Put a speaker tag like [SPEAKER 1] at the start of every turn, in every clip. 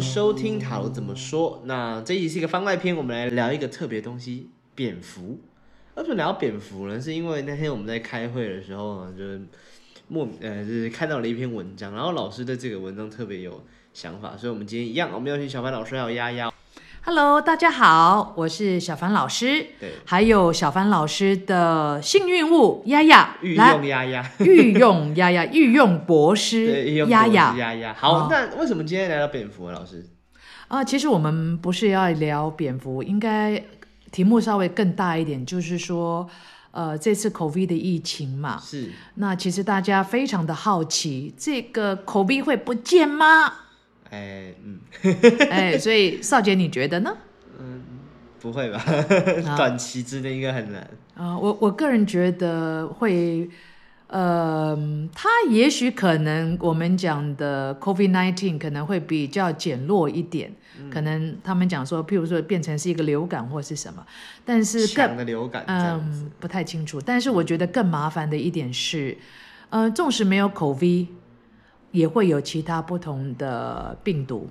[SPEAKER 1] 收听塔罗怎么说。那这一集是一个番外篇，我们来聊一个特别东西——蝙蝠。为什么聊蝙蝠呢？是因为那天我们在开会的时候呢，就是莫呃，就是看到了一篇文章，然后老师对这个文章特别有想法，所以我们今天一样，我们要请小白老师还有丫丫。
[SPEAKER 2] Hello，大家好，我是小凡老师，
[SPEAKER 1] 对，
[SPEAKER 2] 还有小凡老师的幸运物丫丫，
[SPEAKER 1] 御
[SPEAKER 2] 来
[SPEAKER 1] 用丫丫，
[SPEAKER 2] 御用丫丫，御用博
[SPEAKER 1] 士
[SPEAKER 2] 丫丫
[SPEAKER 1] 丫丫。好，
[SPEAKER 2] 哦
[SPEAKER 1] 那为什么今天来到蝙蝠啊？老师，
[SPEAKER 2] 啊。其实我们不是要聊蝙蝠，应该题目稍微更大一点，就是说，呃，这次 COVID 的疫情嘛，
[SPEAKER 1] 是
[SPEAKER 2] 那其实大家非常的好奇，这个 COVID 会不见吗？
[SPEAKER 1] 哎，嗯，
[SPEAKER 2] 哎，所以少杰你觉得呢？
[SPEAKER 1] 嗯不会吧？
[SPEAKER 2] 啊
[SPEAKER 1] 短期之内应该很难。
[SPEAKER 2] 啊、我我个人觉得会，呃，它也许可能我们讲的 COVID nineteen 可能会比较减弱一点，可能他们讲说，譬如说变成是一个流感或是什么，但是更
[SPEAKER 1] 强的流感
[SPEAKER 2] 嗯不太清楚。但是我觉得更麻烦的一点是，呃，纵使没有 COVID，也会有其他不同的病毒。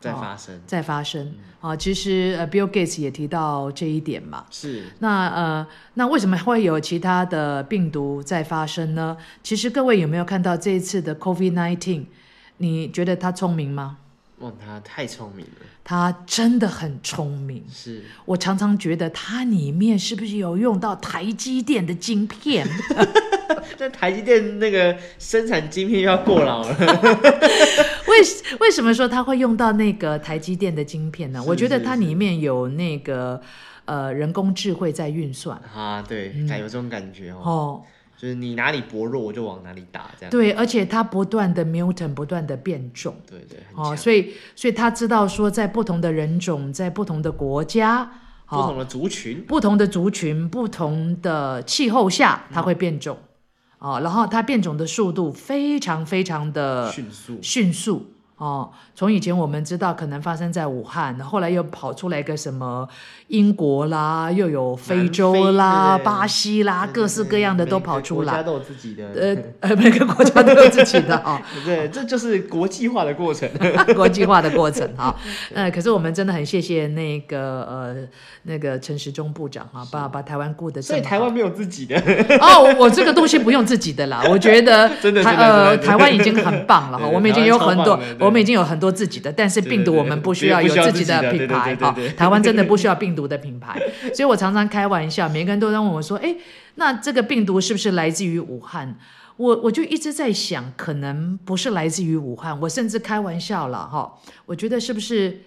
[SPEAKER 1] 在发生。
[SPEAKER 2] 在发生啊，其实呃，Bill Gates 也提到这一点嘛。
[SPEAKER 1] 是
[SPEAKER 2] 那呃，那为什么会有其他的病毒在发生呢？其实各位有没有看到这一次的 COVID nineteen？你觉得他聪明吗？
[SPEAKER 1] 哇，他太聪明了。
[SPEAKER 2] 他真的很聪明。
[SPEAKER 1] 是，
[SPEAKER 2] 我常常觉得它里面是不是有用到台积电的晶片？
[SPEAKER 1] 但台积电那个生产晶片要过劳了。
[SPEAKER 2] 为为什么说它会用到那个台积电的晶片呢？
[SPEAKER 1] 是
[SPEAKER 2] 我觉得它里面有那个呃人工智慧在运算
[SPEAKER 1] 啊，对，感有这种感觉哦，
[SPEAKER 2] 哦。
[SPEAKER 1] 就是你哪里薄弱，我就往哪里打，这样。
[SPEAKER 2] 对，而且它不断的 mutant，不断的变种。
[SPEAKER 1] 对对，很
[SPEAKER 2] 哦，
[SPEAKER 1] 强。
[SPEAKER 2] 所以所以他知道说，在不同的人种，在不同的国家，哦
[SPEAKER 1] 不同的族群，
[SPEAKER 2] 不同的族群、不同的气候下，它会变种。哦，然后它变种的速度非常非常的
[SPEAKER 1] 迅速。
[SPEAKER 2] 迅速。哦，从以前我们知道可能发生在武汉，后来又跑出来一个什么英国啦，又有非洲啦、巴西啦，各式各样的都跑出来。
[SPEAKER 1] 都有自己的。
[SPEAKER 2] 呃呃，每个国家都有自己的 哦。
[SPEAKER 1] 对，这就是国际化的过程。
[SPEAKER 2] 国际化的过程哈。呃，可是我们真的很谢谢那个呃那个陈时中部长啊，把把台湾顾得这么好。
[SPEAKER 1] 所以台湾没有自己的。
[SPEAKER 2] 哦，我这个东西不用自己的啦，我觉得台呃台湾已经很棒了哈，我们已经有很多我们已经有很多自己的，但是病毒我们不需要有自己的品牌哈台湾真的不需要病毒的品牌，所以我常常开玩笑，每个人都在问我说，哎，那这个病毒是不是来自于武汉？我我就一直在想，可能不是来自于武汉，我甚至开玩笑了哈，我觉得是不是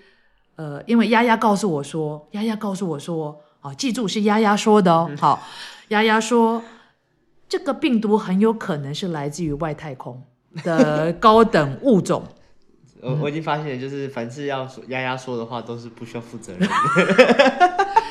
[SPEAKER 2] 呃，因为丫丫告诉我说，丫丫告诉我说，哦，记住是丫丫说的哦，好，丫丫说这个病毒很有可能是来自于外太空的高等物种。
[SPEAKER 1] 我我已经发现，就是凡是要说丫丫说的话，都是不需要负责任的。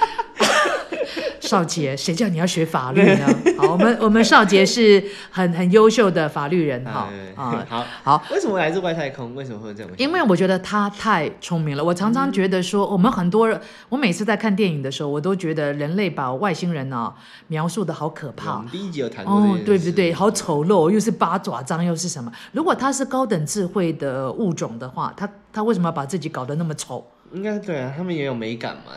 [SPEAKER 2] 少杰，谁叫你要学法律呢？好，我们我们少杰是很很优秀的法律人哈
[SPEAKER 1] 哎
[SPEAKER 2] 啊。
[SPEAKER 1] 好，
[SPEAKER 2] 好，
[SPEAKER 1] 为什么来自外太空？为什么会有这种想法？
[SPEAKER 2] 因为我觉得他太聪明了。我常常觉得说，我们很多人，我每次在看电影的时候，我都觉得人类把外星人啊描述的好可
[SPEAKER 1] 我
[SPEAKER 2] 怕
[SPEAKER 1] 们。第一集有谈过
[SPEAKER 2] 哦，对对对，好丑陋，又是八爪章，又是什么？如果他是高等智慧的物种的话，他他为什么要把自己搞得那么丑？
[SPEAKER 1] 应该对啊，他们也有美感嘛。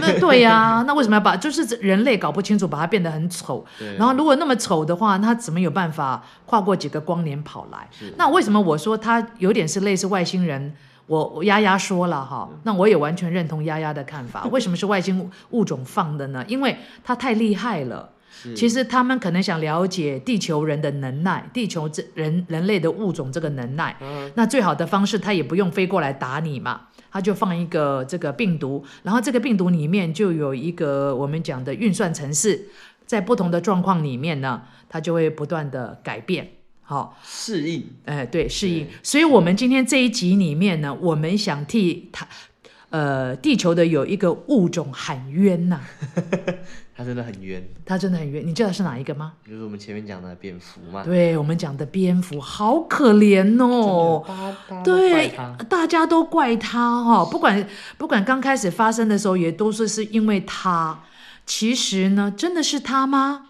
[SPEAKER 2] 那对呀、那为什么要把就是人类搞不清楚，把它变得很丑？
[SPEAKER 1] 对
[SPEAKER 2] 然后如果那么丑的话，他怎么有办法跨过几个光年跑来？那为什么我说他有点是类似外星人？我我丫丫说了哈，那我也完全认同丫丫的看法。为什么是外星物种放的呢？因为它太厉害了。其实他们可能想了解地球人的能耐，地球这人人类的物种这个能耐。那最好的方式，他也不用飞过来打你嘛，他就放一个这个病毒，然后这个病毒里面就有一个我们讲的运算程式，在不同的状况里面呢，它就会不断的改变。好，
[SPEAKER 1] 适应
[SPEAKER 2] 哎，对，适应。所以，我们今天这一集里面呢，我们想替它，呃，地球的有一个物种喊冤呐、
[SPEAKER 1] 它真的很冤，
[SPEAKER 2] 它真的很冤。你知道是哪一个吗？
[SPEAKER 1] 就是我们前面讲的蝙蝠嘛。
[SPEAKER 2] 对我们讲的蝙蝠，好可怜哦。
[SPEAKER 1] 哦，
[SPEAKER 2] 对
[SPEAKER 1] 它，
[SPEAKER 2] 大家都怪他哈、哦，不管不管刚开始发生的时候，也都是是因为他。其实呢，真的是他吗？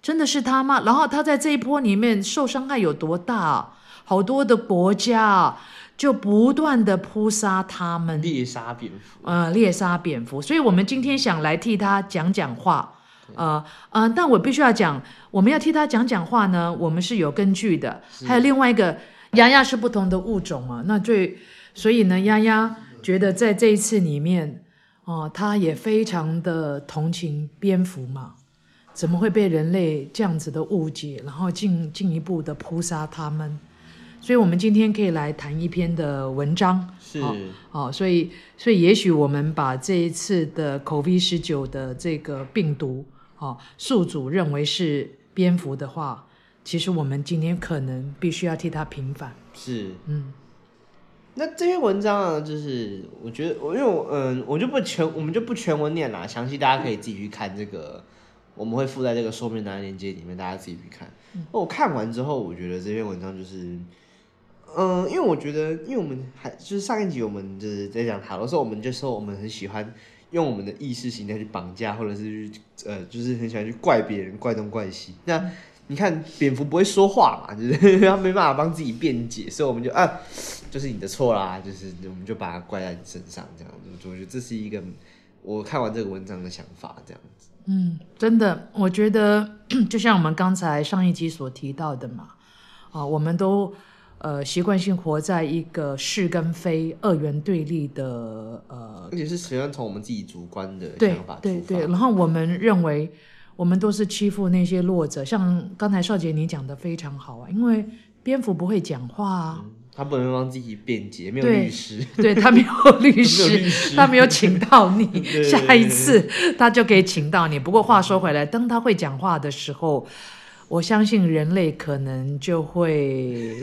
[SPEAKER 2] 真的是他吗？然后他在这一波里面受伤害有多大？好多的国家就不断的扑杀他们，
[SPEAKER 1] 猎杀蝙蝠，
[SPEAKER 2] 呃，猎杀蝙蝠。所以我们今天想来替他讲讲话，呃呃，但我必须要讲，我们要替他讲讲话呢，我们是有根据的。还有另外一个，丫丫是不同的物种嘛，那最所以呢，丫丫觉得在这一次里面，哦，他也非常的同情蝙蝠嘛。怎么会被人类这样子的误解，然后进进一步的扑杀他们？所以，我们今天可以来谈一篇的文章，
[SPEAKER 1] 是
[SPEAKER 2] 哦，所以，所以也许我们把这一次的 COVID 十九的这个病毒，哦，宿主认为是蝙蝠的话，其实我们今天可能必须要替他平反。
[SPEAKER 1] 是，
[SPEAKER 2] 嗯。
[SPEAKER 1] 那这篇文章啊，就是我觉得，我因为我嗯，我就不全，我们就不全文念啦，详细大家可以自己去看这个。我们会附在这个说明栏链接里面，大家自己去看。那我看完之后，我觉得这篇文章就是，嗯，因为我觉得，因为我们还就是上一集我们就是在讲塔罗时候，我们就说我们很喜欢用我们的意识形态去绑架，或者是去呃，就是很喜欢去怪别人，怪东怪西。那你看蝙蝠不会说话嘛，就是 他没办法帮自己辩解，所以我们就啊，就是你的错啦，就是我们就把它怪在你身上，这样子。我觉得这是一个我看完这个文章的想法，这样子。
[SPEAKER 2] 嗯，真的，我觉得 就像我们刚才上一集所提到的嘛，啊，我们都呃习惯性活在一个是跟非二元对立的呃，
[SPEAKER 1] 而且是喜欢从我们自己主观的
[SPEAKER 2] 想法对对对，然后我们认为我们都是欺负那些弱者，像刚才少杰你讲的非常好啊，因为蝙蝠不会讲话啊。
[SPEAKER 1] 他不能帮自己辩解，没有律师，
[SPEAKER 2] 对 他没有律师，他没有请到你，下一次他就可以请到你。不过话说回来，当他会讲话的时候，我相信人类可能就会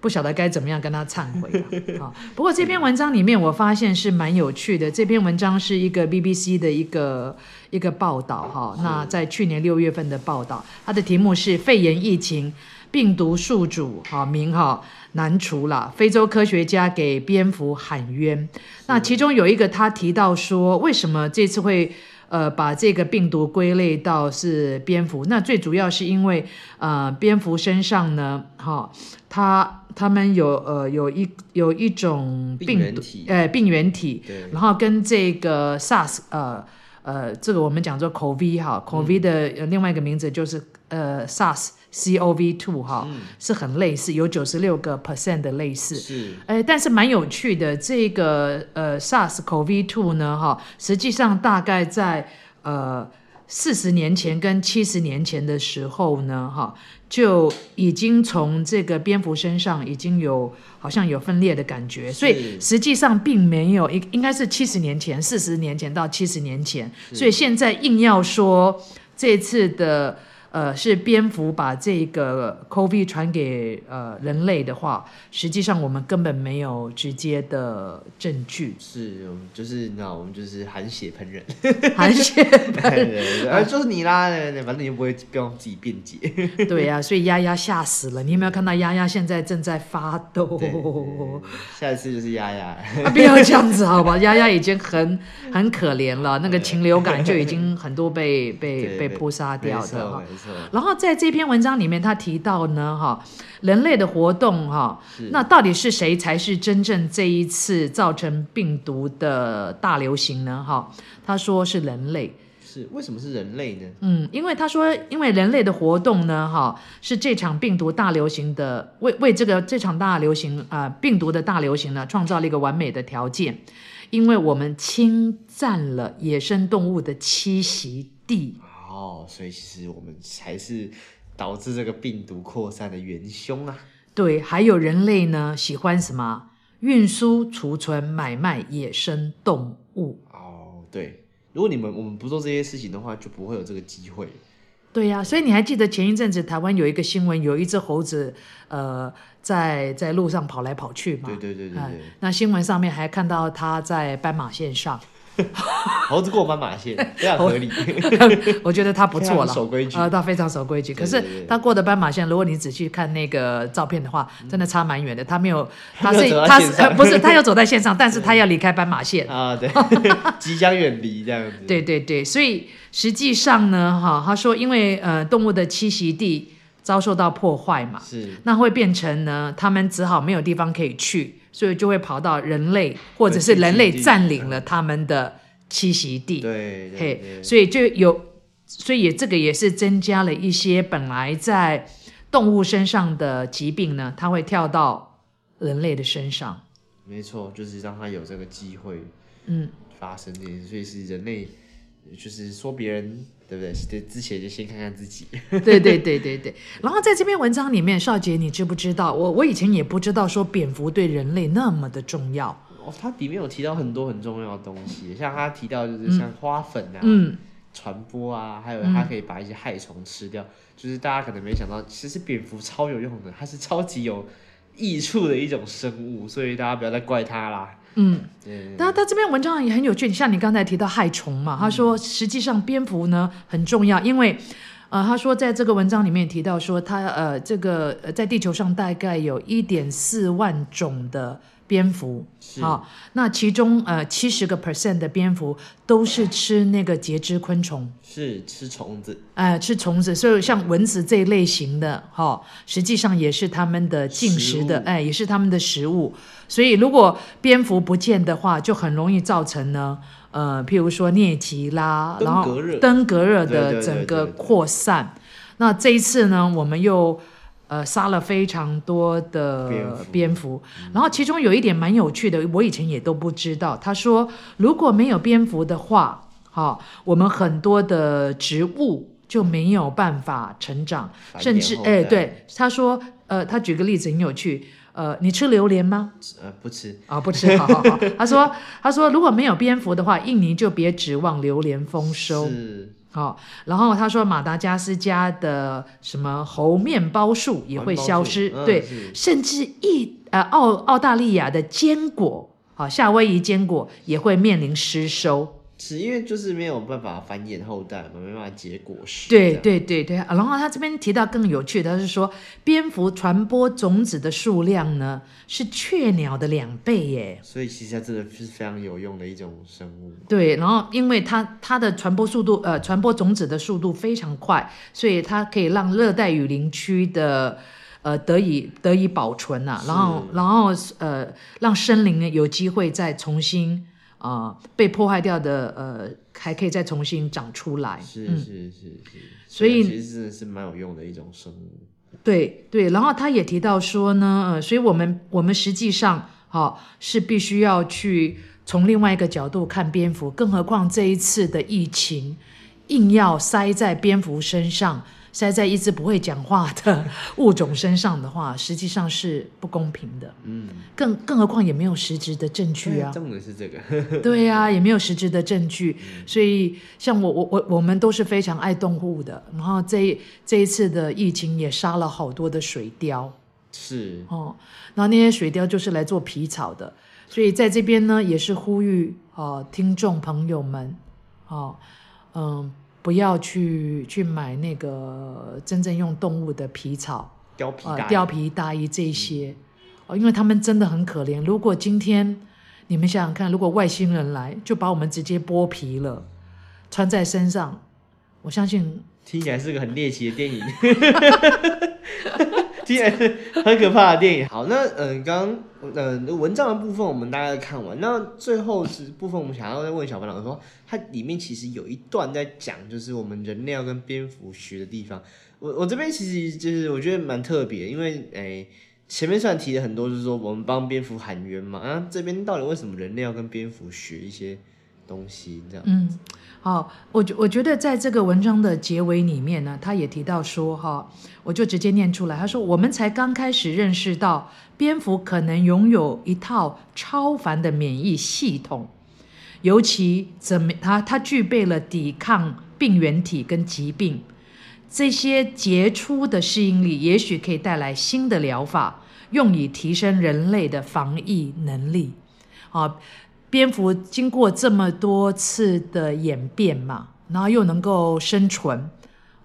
[SPEAKER 2] 不晓得该怎么样跟他忏悔了。好，不过这篇文章里面我发现是蛮有趣的。这篇文章是一个 BBC 的一个一个报道，哈，那在去年六月份的报道，它的题目是肺炎疫情病毒宿主，哈名哈。难除了，非洲科学家给蝙蝠喊冤。那其中有一个他提到说，为什么这次会呃把这个病毒归类到是蝙蝠？那最主要是因为呃蝙蝠身上呢，哈，它它们有呃有一有一种病毒，呃病原体，然后跟这个 SARS 呃呃这个我们讲做 COVID 哈，COVID 的另外一个名字就是呃 SARS。COV2 哈是很类似，有九十六个 percent 的类似。
[SPEAKER 1] 是，
[SPEAKER 2] 哎，但是蛮有趣的，这个呃 SARS-CoV-2 呢哈，实际上大概在呃四十年前跟七十年前的时候呢哈，就已经从这个蝙蝠身上已经有好像有分裂的感觉，所以实际上并没有，应应该是七十年前、四十年前到七十年前，所以现在硬要说这次的。呃，是蝙蝠把这个 COVID 传给呃人类的话，实际上我们根本没有直接的证据。
[SPEAKER 1] 是，就是那我们就是含血喷人，
[SPEAKER 2] 含血喷
[SPEAKER 1] 人，啊，就是你啦，反正你又不会不用自己辩解。
[SPEAKER 2] 对呀，所以丫丫吓死了。你有没有看到丫丫现在正在发抖？
[SPEAKER 1] 下一次就是丫丫。
[SPEAKER 2] 啊，不要这样子好吧？丫丫已经很很可怜了，那个禽流感就已经很多被被被扑杀掉的。然后在这篇文章里面，他提到呢，哈，人类的活动，哈，那到底是谁才是真正这一次造成病毒的大流行呢？哈，他说是人类，
[SPEAKER 1] 是为什么是人类呢？
[SPEAKER 2] 嗯，因为他说，因为人类的活动呢，哈，是这场病毒大流行的为为这个这场大流行啊病毒的大流行呢，创造了一个完美的条件，因为我们侵占了野生动物的栖息地。
[SPEAKER 1] 哦，所以其实我们才是导致这个病毒扩散的元凶啊！
[SPEAKER 2] 对，还有人类呢，喜欢什么运输、储存、买卖野生动物。
[SPEAKER 1] 哦，对，如果你们我们不做这些事情的话，就不会有这个机会。
[SPEAKER 2] 对呀，所以你还记得前一阵子台湾有一个新闻，有一只猴子，呃，在在路上跑来跑去嘛？
[SPEAKER 1] 对对对对对。
[SPEAKER 2] 那新闻上面还看到它在斑马线上。
[SPEAKER 1] 猴子过斑马线 非常合理，
[SPEAKER 2] 我觉得他不错了，
[SPEAKER 1] 守规矩。
[SPEAKER 2] 啊，他非常守规矩。可是他过的斑马线，如果你仔细看那个照片的话，真的差蛮远的。他没有，他是他是不是他要走在线上，但是他要离开斑马线。
[SPEAKER 1] 啊，对，即将远离这样子。
[SPEAKER 2] 对对对，所以实际上呢，哈，他说因为呃动物的栖息地。遭受到破坏嘛，
[SPEAKER 1] 是。
[SPEAKER 2] 那会变成呢，他们只好没有地方可以去，所以就会跑到人类或者是人类占领了他们的栖息地。
[SPEAKER 1] 对对
[SPEAKER 2] 嘿，
[SPEAKER 1] 对，
[SPEAKER 2] 所以就有，所以也这个也是增加了一些本来在动物身上的疾病呢，它会跳到人类的身上。
[SPEAKER 1] 没错，就是让他有这个机会
[SPEAKER 2] 嗯，
[SPEAKER 1] 发生这件事，所以是人类，就是说别人对不对？对，之前就先看看自己。
[SPEAKER 2] 对对对对对。然后在这篇文章里面，少杰，你知不知道？我我以前也不知道说蝙蝠对人类那么的重要。
[SPEAKER 1] 哦，它里面有提到很多很重要的东西，像他提到就是像花粉啊、
[SPEAKER 2] 嗯，
[SPEAKER 1] 传播啊，还有它可以把一些害虫吃掉。就是大家可能没想到，其实蝙蝠超有用的，它是超级有益处的一种生物，所以大家不要再怪它啦。
[SPEAKER 2] 嗯，
[SPEAKER 1] 对，
[SPEAKER 2] 那他这篇文章也很有趣，像你刚才提到害虫嘛，他说实际上蝙蝠呢很重要，因为呃他说在这个文章里面提到说他呃这个呃在地球上大概有一点四万种的蝙蝠。
[SPEAKER 1] 是。
[SPEAKER 2] 啊、那其中呃七十个 percent 的蝙蝠都是吃那个节肢昆虫。
[SPEAKER 1] 是吃虫子，
[SPEAKER 2] 呃，吃虫子，所以像蚊子这一类型的，哈、实际上也是他们的进食的哎，也是他们的食物。所以如果蝙蝠不见的话，就很容易造成呢，呃，譬如说疟疾啦，然后
[SPEAKER 1] 登革热。
[SPEAKER 2] 的整个
[SPEAKER 1] 对对
[SPEAKER 2] 扩散。那这一次呢，我们又呃杀了非常多的
[SPEAKER 1] 蝙蝠
[SPEAKER 2] 然后其中有一点蛮有趣的，我以前也都不知道。他说，如果没有蝙蝠的话，好、我们很多的植物就没有办法成长，甚至哎，
[SPEAKER 1] 衍后代
[SPEAKER 2] 对，他说，呃，他举个例子很有趣，呃，你吃榴莲吗？
[SPEAKER 1] 呃，不吃，
[SPEAKER 2] 啊、不吃，好好好。他说，他说如果没有蝙蝠的话，印尼就别指望榴莲丰收。
[SPEAKER 1] 是
[SPEAKER 2] 好、然后他说马达加斯加的什么猴面包树也会消失，对，甚至意呃澳澳大利亚的坚果，好、夏威夷坚果也会面临失收。
[SPEAKER 1] 是因为就是没有办法繁衍后代嘛，没办法结果实。
[SPEAKER 2] 对，对对对，啊然后他这边提到更有趣的，他是说蝙蝠传播种子的数量呢是雀鸟的两倍耶。
[SPEAKER 1] 所以其实它真的是非常有用的一种生物。
[SPEAKER 2] 对，然后因为它它的传播速度，呃，传播种子的速度非常快，所以它可以让热带雨林区的呃得以得以保存呐、然后然后呃让森林呢有机会再重新呃被破坏掉的呃还可以再重新长出来。
[SPEAKER 1] 是
[SPEAKER 2] 嗯
[SPEAKER 1] 是是是，
[SPEAKER 2] 所以
[SPEAKER 1] 其实真的是蛮有用的一种生物。
[SPEAKER 2] 对对，然后他也提到说呢，呃，所以我们我们实际上好、是必须要去从另外一个角度看蝙蝠，更何况这一次的疫情硬要塞在蝙蝠身上，塞在一只不会讲话的物种身上的话，实际上是不公平的。
[SPEAKER 1] 嗯，
[SPEAKER 2] 更更何况也没有实质的证据啊。
[SPEAKER 1] 重点是这个。
[SPEAKER 2] 对呀、也没有实质的证据，所以像我我我我们都是非常爱动物的，然后这这一次的疫情也杀了好多的水貂
[SPEAKER 1] 是
[SPEAKER 2] 哦，然后那些水貂就是来做皮草的，所以在这边呢也是呼吁哦听众朋友们哦嗯不要去去买那个真正用动物的皮草呃
[SPEAKER 1] 貂皮大衣。
[SPEAKER 2] 貂皮大衣这一些哦，因为他们真的很可怜。如果今天你们想想看，如果外星人来就把我们直接剥皮了，穿在身上，我相信
[SPEAKER 1] 听起来是个很猎奇的电影，听起来是很可怕的电影。好，那嗯，刚刚嗯文章的部分我们大概看完，那最后是部分我们想要再问小班长说，它里面其实有一段在讲，就是我们人类要跟蝙蝠学的地方。我我这边其实就是我觉得蛮特别，因为诶。前面虽然提了很多，就是说我们帮蝙蝠喊冤嘛，啊，这边到底为什么人类要跟蝙蝠学一些东西？这样，
[SPEAKER 2] 嗯，好，我觉我觉得在这个文章的结尾里面呢，他也提到说哈，我就直接念出来，他说我们才刚开始认识到蝙蝠可能拥有一套超凡的免疫系统，尤其怎么它它具备了抵抗病原体跟疾病。这些杰出的适应力，也许可以带来新的疗法，用以提升人类的防疫能力。啊，蝙蝠经过这么多次的演变嘛，然后又能够生存，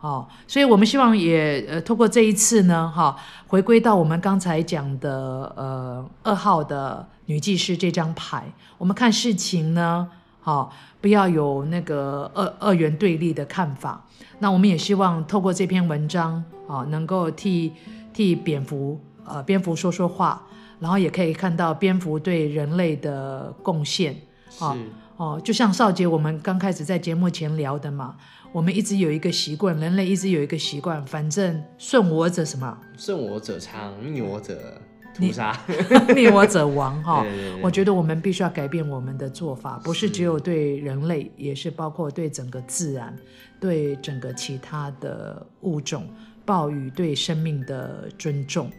[SPEAKER 2] 哦，所以我们希望也呃，透过这一次呢，哈、回归到我们刚才讲的呃二号的女技师这张牌，我们看事情呢，好、不要有那个二二元对立的看法。那我们也希望透过这篇文章啊，能够替替蝙蝠呃蝙蝠说说话，然后也可以看到蝙蝠对人类的贡献。
[SPEAKER 1] 是
[SPEAKER 2] 好哦，就像少杰我们刚开始在节目前聊的嘛，我们一直有一个习惯，人类一直有一个习惯，反正顺我者什么，
[SPEAKER 1] 顺我者昌，逆我者屠杀。
[SPEAKER 2] 逆 我者亡哈。
[SPEAKER 1] 对对对
[SPEAKER 2] 我觉得我们必须要改变我们的做法，不是只有对人类，也是包括对整个自然，对整个其他的物种，报予对生命的尊重，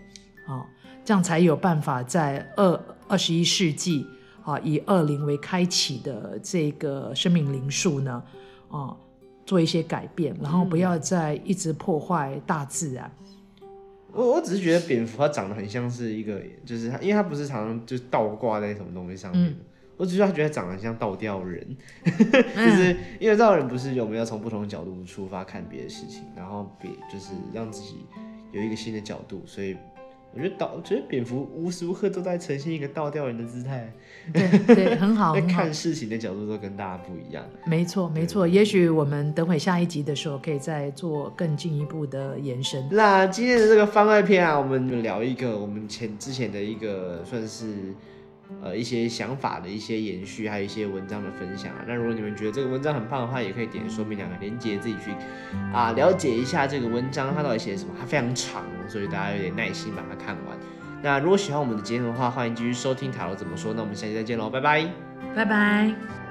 [SPEAKER 2] 啊、这样才有办法在二二十一世纪啊，以二零为开启的这个生命灵数呢，啊、做一些改变，然后不要再一直破坏大自然。
[SPEAKER 1] 我我只是觉得蝙蝠它长得很像是一个，就是它，因为它不是常常就倒挂在什么东西上面。
[SPEAKER 2] 嗯
[SPEAKER 1] 我只是觉得它长得很像倒吊人，就是因为倒吊人不是有没有从不同的角度出发看别的事情，然后别就是让自己有一个新的角度，所以我觉得倒，我觉得蝙蝠无时无刻都在呈现一个倒吊人的姿态，
[SPEAKER 2] 对对，很好。
[SPEAKER 1] 看事情的角度都跟大家不一样。
[SPEAKER 2] 没错，没错。也许我们等会下一集的时候，可以再做更进一步的延伸。
[SPEAKER 1] 那今天的这个番外篇啊，我们就聊一个我们前之前的一个算是呃一些想法的一些延续，还有一些文章的分享啊。那如果你们觉得这个文章很棒的话，也可以点说明两个连接，自己去啊了解一下这个文章它到底写什么。它非常长，所以大家有点耐心把它看完。那如果喜欢我们的节目的话，欢迎继续收听塔罗怎么说。那我们下期再见喽，拜拜。
[SPEAKER 2] 拜拜。